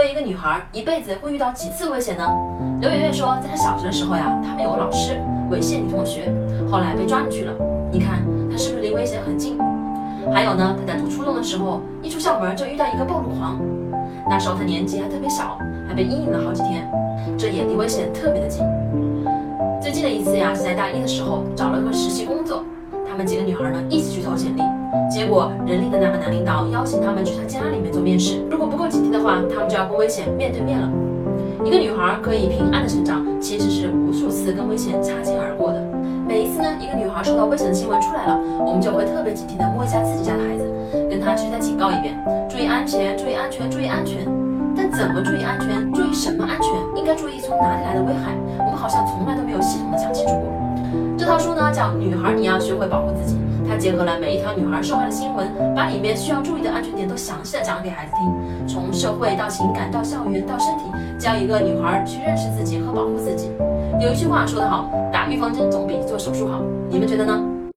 作为一个女孩，一辈子会遇到几次危险呢？刘媛媛说，在她小学的时候呀，他们有个老师猥亵女同学，后来被抓进去了。你看她是不是离危险很近？还有呢，她在读初中的时候，一出校门就遇到一个暴露狂，那时候她年纪还特别小，还被阴影了好几天，这也离危险特别的近。最近的一次呀，是在大一的时候找了个实习工作，们几个女孩呢一起去投简历，结果人力的那个男领导邀请她们去他家里面做面试，如果不够警惕的话，他们就要跟危险面对面了。一个女孩可以平安的成长，其实是无数次跟危险擦肩而过的。每一次呢，一个女孩受到危险的新闻出来了，我们就会特别警惕的摸一下自己家的孩子，跟他去再警告一遍，注意安全，注意安全，注意安全。但怎么注意安全？注意什么安全？应该注意从哪里来的危害？像《女孩你要学会保护自己》，它结合了每一条女孩受害的新闻，把里面需要注意的安全点都详细的讲给孩子听，从社会到情感到校园到身体，教一个女孩去认识自己和保护自己。有一句话说得好，打预防针总比做手术好，你们觉得呢？